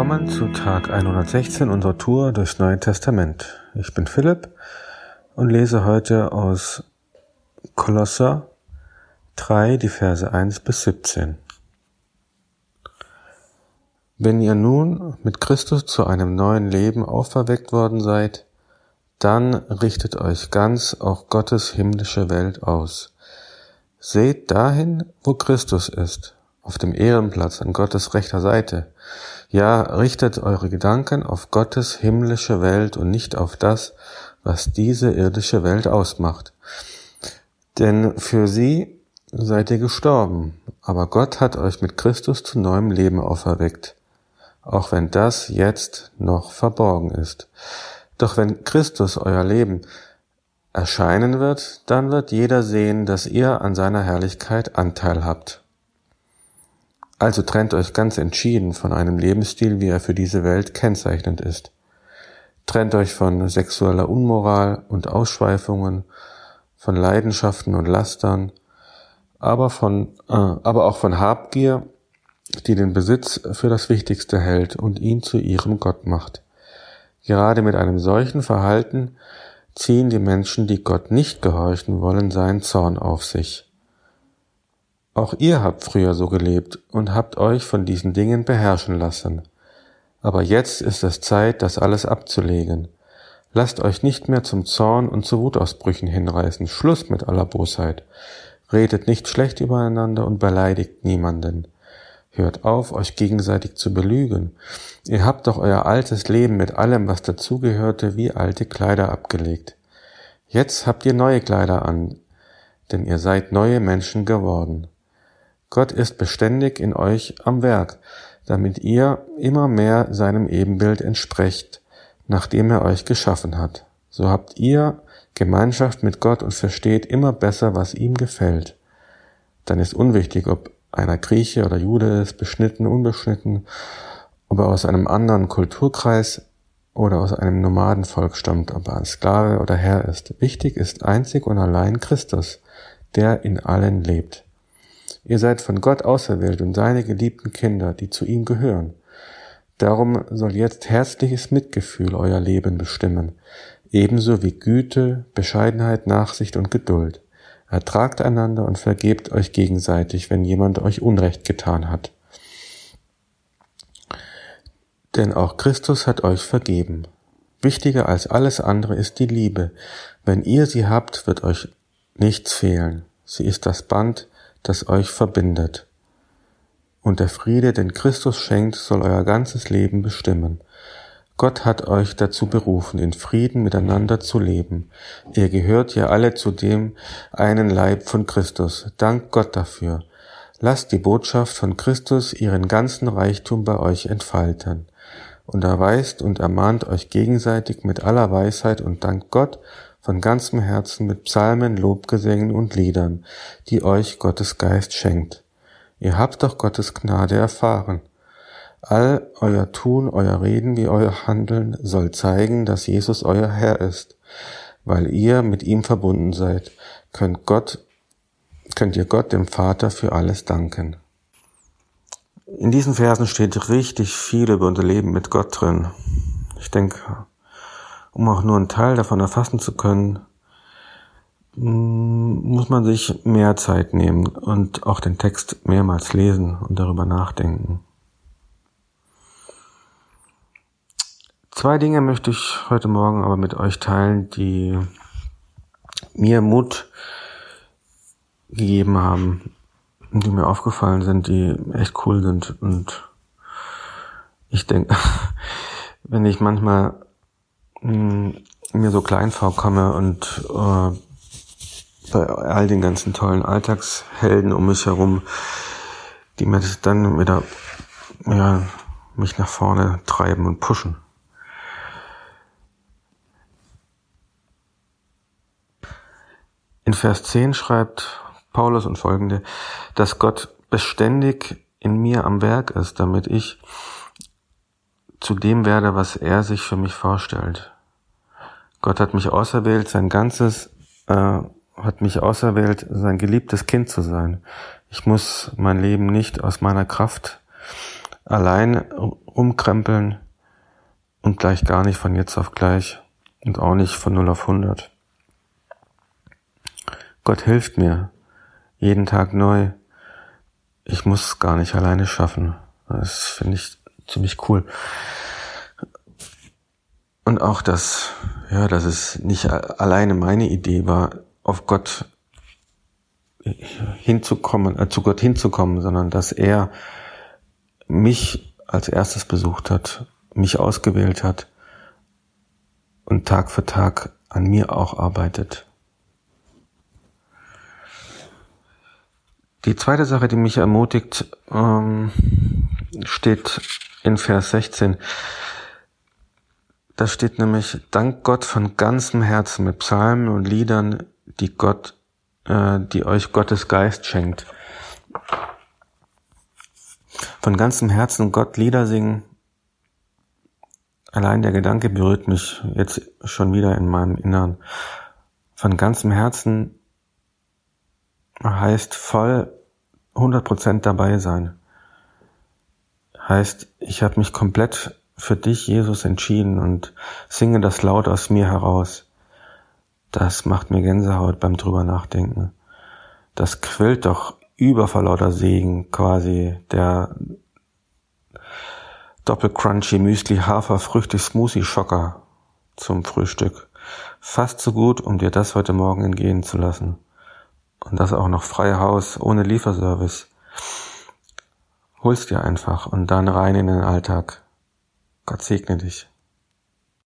Willkommen zu Tag 116 unserer Tour durchs Neue Testament. Ich bin Philipp und lese heute aus Kolosser 3, die Verse 1 bis 17. Wenn ihr nun mit Christus zu einem neuen Leben auferweckt worden seid, dann richtet euch ganz auf Gottes himmlische Welt aus. Seht dahin, wo Christus ist, auf dem Ehrenplatz an Gottes rechter Seite. Ja, richtet eure Gedanken auf Gottes himmlische Welt und nicht auf das, was diese irdische Welt ausmacht. Denn für sie seid ihr gestorben, aber Gott hat euch mit Christus zu neuem Leben auferweckt, auch wenn das jetzt noch verborgen ist. Doch wenn Christus euer Leben erscheinen wird, dann wird jeder sehen, dass ihr an seiner Herrlichkeit Anteil habt. Also trennt euch ganz entschieden von einem Lebensstil, wie er für diese Welt kennzeichnend ist. Trennt euch von sexueller Unmoral und Ausschweifungen, von Leidenschaften und Lastern, aber von, äh, aber auch von Habgier, die den Besitz für das Wichtigste hält und ihn zu ihrem Gott macht. Gerade mit einem solchen Verhalten ziehen die Menschen, die Gott nicht gehorchen wollen, seinen Zorn auf sich. Auch ihr habt früher so gelebt und habt euch von diesen Dingen beherrschen lassen. Aber jetzt ist es Zeit, das alles abzulegen. Lasst euch nicht mehr zum Zorn und zu Wutausbrüchen hinreißen. Schluss mit aller Bosheit. Redet nicht schlecht übereinander und beleidigt niemanden. Hört auf, euch gegenseitig zu belügen. Ihr habt doch euer altes Leben mit allem, was dazugehörte, wie alte Kleider abgelegt. Jetzt habt ihr neue Kleider an, denn ihr seid neue Menschen geworden. Gott ist beständig in euch am Werk, damit ihr immer mehr seinem Ebenbild entsprecht, nachdem er euch geschaffen hat. So habt ihr Gemeinschaft mit Gott und versteht immer besser, was ihm gefällt. Dann ist unwichtig, ob einer Grieche oder Jude ist, beschnitten, unbeschnitten, ob er aus einem anderen Kulturkreis oder aus einem Nomadenvolk stammt, ob er ein Sklave oder Herr ist. Wichtig ist einzig und allein Christus, der in allen lebt. Ihr seid von Gott auserwählt und seine geliebten Kinder, die zu ihm gehören. Darum soll jetzt herzliches Mitgefühl euer Leben bestimmen, ebenso wie Güte, Bescheidenheit, Nachsicht und Geduld. Ertragt einander und vergebt euch gegenseitig, wenn jemand euch Unrecht getan hat. Denn auch Christus hat euch vergeben. Wichtiger als alles andere ist die Liebe. Wenn ihr sie habt, wird euch nichts fehlen. Sie ist das Band, das euch verbindet. Und der Friede, den Christus schenkt, soll euer ganzes Leben bestimmen. Gott hat euch dazu berufen, in Frieden miteinander zu leben. Ihr gehört ja alle zu dem einen Leib von Christus. Dank Gott dafür. Lasst die Botschaft von Christus ihren ganzen Reichtum bei euch entfalten. Und erweist und ermahnt euch gegenseitig mit aller Weisheit und dank Gott von ganzem Herzen mit Psalmen, Lobgesängen und Liedern, die euch Gottes Geist schenkt. Ihr habt doch Gottes Gnade erfahren. All euer Tun, euer Reden wie euer Handeln soll zeigen, dass Jesus euer Herr ist. Weil ihr mit ihm verbunden seid, könnt Gott, könnt ihr Gott dem Vater für alles danken. In diesen Versen steht richtig viel über unser Leben mit Gott drin. Ich denke, um auch nur einen Teil davon erfassen zu können, mm, muss man sich mehr Zeit nehmen und auch den Text mehrmals lesen und darüber nachdenken. Zwei Dinge möchte ich heute Morgen aber mit euch teilen, die mir Mut gegeben haben, die mir aufgefallen sind, die echt cool sind. Und ich denke, wenn ich manchmal mh, mir so klein vorkomme und äh, bei all den ganzen tollen Alltagshelden um mich herum, die mir dann wieder ja, mich nach vorne treiben und pushen. In Vers 10 schreibt Paulus und folgende, dass Gott beständig in mir am Werk ist, damit ich zu dem werde, was er sich für mich vorstellt. Gott hat mich auserwählt, sein ganzes, äh, hat mich auserwählt, sein geliebtes Kind zu sein. Ich muss mein Leben nicht aus meiner Kraft allein rumkrempeln und gleich gar nicht von jetzt auf gleich und auch nicht von 0 auf 100. Gott hilft mir jeden Tag neu. Ich muss gar nicht alleine schaffen. Das finde ich ziemlich cool. Und auch das, ja, dass es nicht alleine meine Idee war, auf Gott hinzukommen, äh, zu Gott hinzukommen, sondern dass er mich als erstes besucht hat, mich ausgewählt hat und Tag für Tag an mir auch arbeitet. Die zweite Sache, die mich ermutigt, ähm, steht in Vers 16. Da steht nämlich, dank Gott von ganzem Herzen mit Psalmen und Liedern, die Gott, äh, die euch Gottes Geist schenkt. Von ganzem Herzen Gott Lieder singen. Allein der Gedanke berührt mich jetzt schon wieder in meinem Innern. Von ganzem Herzen heißt voll 100% dabei sein. Heißt, ich habe mich komplett für dich, Jesus, entschieden und singe das laut aus mir heraus. Das macht mir Gänsehaut beim drüber nachdenken. Das quillt doch über vor lauter Segen quasi der Doppelcrunchy Müsli Hafer Früchte Smoothie Schocker zum Frühstück. Fast so gut, um dir das heute Morgen entgehen zu lassen. Und das auch noch frei Haus, ohne Lieferservice. Hol's dir einfach und dann rein in den Alltag. Gott segne dich.